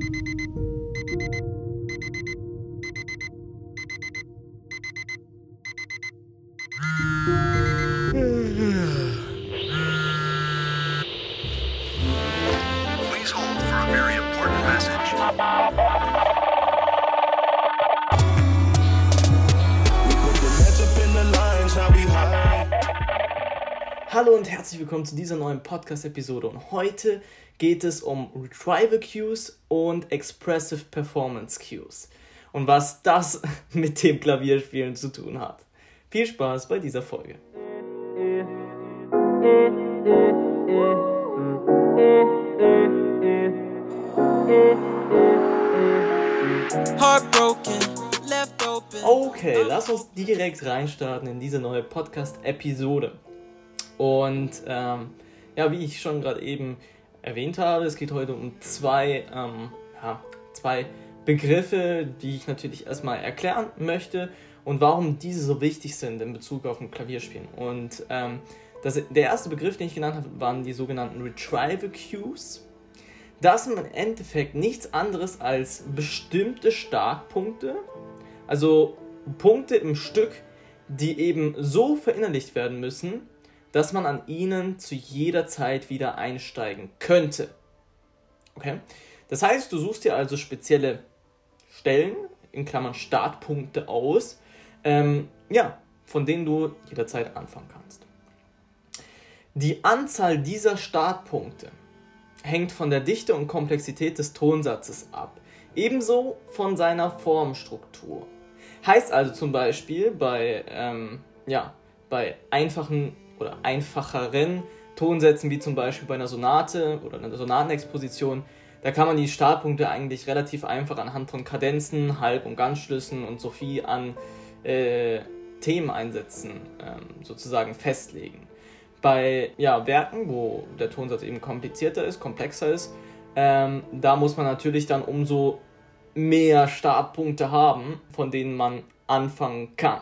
Thank you Hallo und herzlich willkommen zu dieser neuen Podcast-Episode. Und heute geht es um Retrieval Cues und Expressive Performance Cues und was das mit dem Klavierspielen zu tun hat. Viel Spaß bei dieser Folge. Okay, lass uns direkt reinstarten in diese neue Podcast-Episode. Und ähm, ja, wie ich schon gerade eben erwähnt habe, es geht heute um zwei, ähm, ja, zwei Begriffe, die ich natürlich erstmal erklären möchte und warum diese so wichtig sind in Bezug auf ein Klavierspielen. Und ähm, das, der erste Begriff, den ich genannt habe, waren die sogenannten Retrieval Cues. Das sind im Endeffekt nichts anderes als bestimmte Startpunkte, also Punkte im Stück, die eben so verinnerlicht werden müssen, dass man an ihnen zu jeder Zeit wieder einsteigen könnte. Okay? Das heißt, du suchst dir also spezielle Stellen, in Klammern Startpunkte aus, ähm, ja, von denen du jederzeit anfangen kannst. Die Anzahl dieser Startpunkte hängt von der Dichte und Komplexität des Tonsatzes ab, ebenso von seiner Formstruktur. Heißt also zum Beispiel bei, ähm, ja, bei einfachen oder einfacheren Tonsätzen, wie zum Beispiel bei einer Sonate oder einer Sonatenexposition, da kann man die Startpunkte eigentlich relativ einfach anhand von Kadenzen, Halb- und Ganzschlüssen und Sophie an äh, Themeneinsätzen ähm, sozusagen festlegen. Bei ja, Werken, wo der Tonsatz eben komplizierter ist, komplexer ist, ähm, da muss man natürlich dann umso mehr Startpunkte haben, von denen man anfangen kann.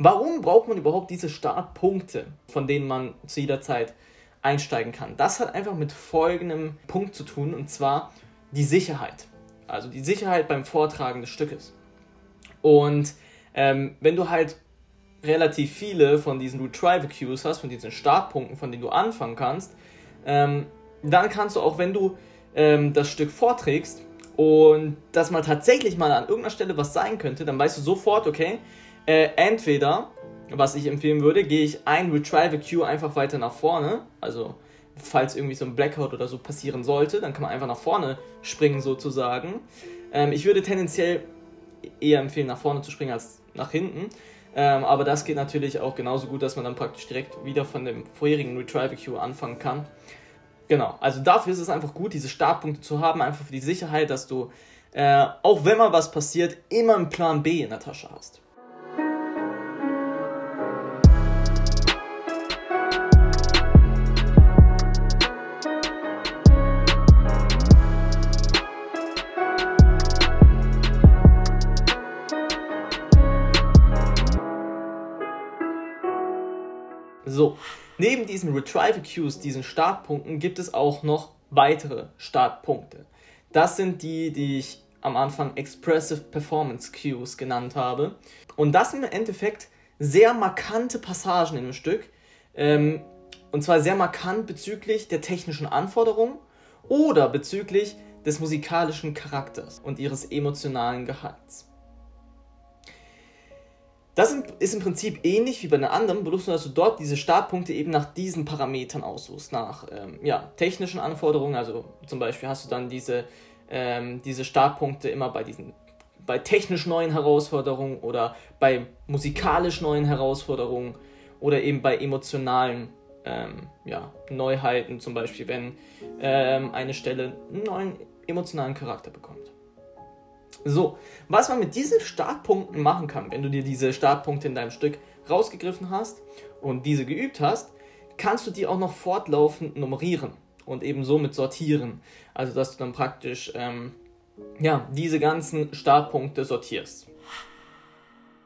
Warum braucht man überhaupt diese Startpunkte, von denen man zu jeder Zeit einsteigen kann? Das hat einfach mit folgendem Punkt zu tun, und zwar die Sicherheit. Also die Sicherheit beim Vortragen des Stückes. Und ähm, wenn du halt relativ viele von diesen Retrieval Cues hast, von diesen Startpunkten, von denen du anfangen kannst, ähm, dann kannst du auch, wenn du ähm, das Stück vorträgst und das mal tatsächlich mal an irgendeiner Stelle was sein könnte, dann weißt du sofort, okay, äh, entweder, was ich empfehlen würde, gehe ich ein Retrieval Cue einfach weiter nach vorne, also falls irgendwie so ein Blackout oder so passieren sollte, dann kann man einfach nach vorne springen sozusagen. Ähm, ich würde tendenziell eher empfehlen, nach vorne zu springen als nach hinten. Ähm, aber das geht natürlich auch genauso gut, dass man dann praktisch direkt wieder von dem vorherigen Retrieval Queue anfangen kann. Genau, also dafür ist es einfach gut, diese Startpunkte zu haben, einfach für die Sicherheit, dass du, äh, auch wenn mal was passiert, immer einen Plan B in der Tasche hast. So, neben diesen Retrieval Cues, diesen Startpunkten, gibt es auch noch weitere Startpunkte. Das sind die, die ich am Anfang Expressive Performance Cues genannt habe. Und das sind im Endeffekt sehr markante Passagen in dem Stück. Ähm, und zwar sehr markant bezüglich der technischen Anforderungen oder bezüglich des musikalischen Charakters und ihres emotionalen Gehalts. Das ist im Prinzip ähnlich wie bei den anderen, bloß nur, dass du dort diese Startpunkte eben nach diesen Parametern aussuchst, nach ähm, ja, technischen Anforderungen. Also zum Beispiel hast du dann diese, ähm, diese Startpunkte immer bei diesen bei technisch neuen Herausforderungen oder bei musikalisch neuen Herausforderungen oder eben bei emotionalen ähm, ja, Neuheiten, zum Beispiel wenn ähm, eine Stelle einen neuen emotionalen Charakter bekommt. So, was man mit diesen Startpunkten machen kann, wenn du dir diese Startpunkte in deinem Stück rausgegriffen hast und diese geübt hast, kannst du die auch noch fortlaufend nummerieren und eben somit sortieren. Also, dass du dann praktisch ähm, ja, diese ganzen Startpunkte sortierst.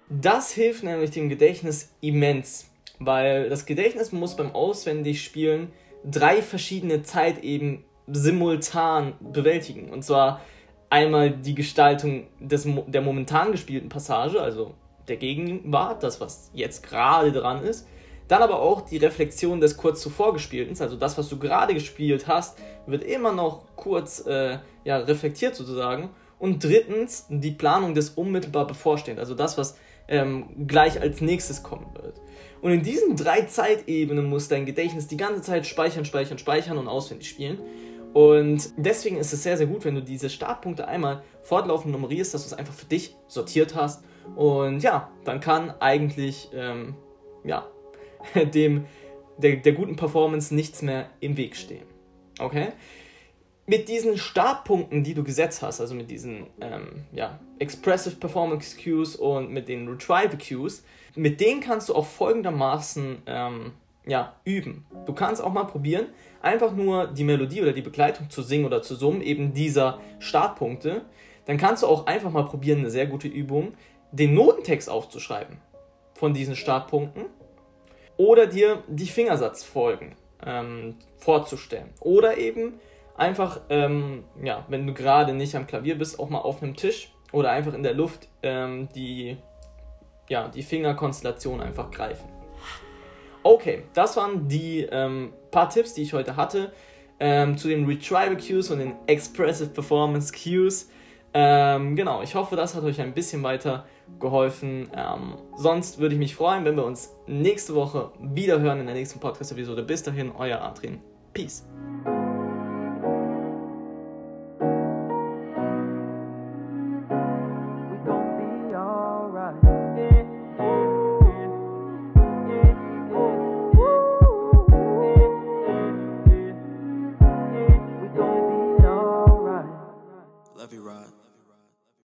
Das hilft nämlich dem Gedächtnis immens, weil das Gedächtnis muss beim Auswendigspielen drei verschiedene Zeiteben simultan bewältigen. Und zwar einmal die Gestaltung des, der momentan gespielten Passage, also der Gegenwart, das, was jetzt gerade dran ist. Dann aber auch die Reflexion des kurz zuvor gespielten, also das, was du gerade gespielt hast, wird immer noch kurz äh, ja, reflektiert sozusagen. Und drittens die Planung des unmittelbar bevorstehend, also das, was ähm, gleich als nächstes kommen wird. Und in diesen drei Zeitebenen muss dein Gedächtnis die ganze Zeit speichern, speichern, speichern und auswendig spielen. Und deswegen ist es sehr, sehr gut, wenn du diese Startpunkte einmal fortlaufend nummerierst, dass du es einfach für dich sortiert hast. Und ja, dann kann eigentlich ähm, ja, dem, der, der guten Performance nichts mehr im Weg stehen. Okay? Mit diesen Startpunkten, die du gesetzt hast, also mit diesen ähm, ja, Expressive Performance Cues und mit den Retrieval Cues, mit denen kannst du auch folgendermaßen ähm, ja, üben. Du kannst auch mal probieren, einfach nur die Melodie oder die Begleitung zu singen oder zu summen, eben dieser Startpunkte. Dann kannst du auch einfach mal probieren, eine sehr gute Übung, den Notentext aufzuschreiben von diesen Startpunkten oder dir die Fingersatzfolgen ähm, vorzustellen. Oder eben einfach, ähm, ja, wenn du gerade nicht am Klavier bist, auch mal auf einem Tisch oder einfach in der Luft ähm, die, ja, die Fingerkonstellation einfach greifen. Okay, das waren die ähm, paar Tipps, die ich heute hatte ähm, zu den Retrieval Cues und den Expressive Performance Cues. Ähm, genau, ich hoffe, das hat euch ein bisschen weiter geholfen. Ähm, sonst würde ich mich freuen, wenn wir uns nächste Woche wieder hören in der nächsten Podcast-Episode. Bis dahin, euer Adrian. Peace.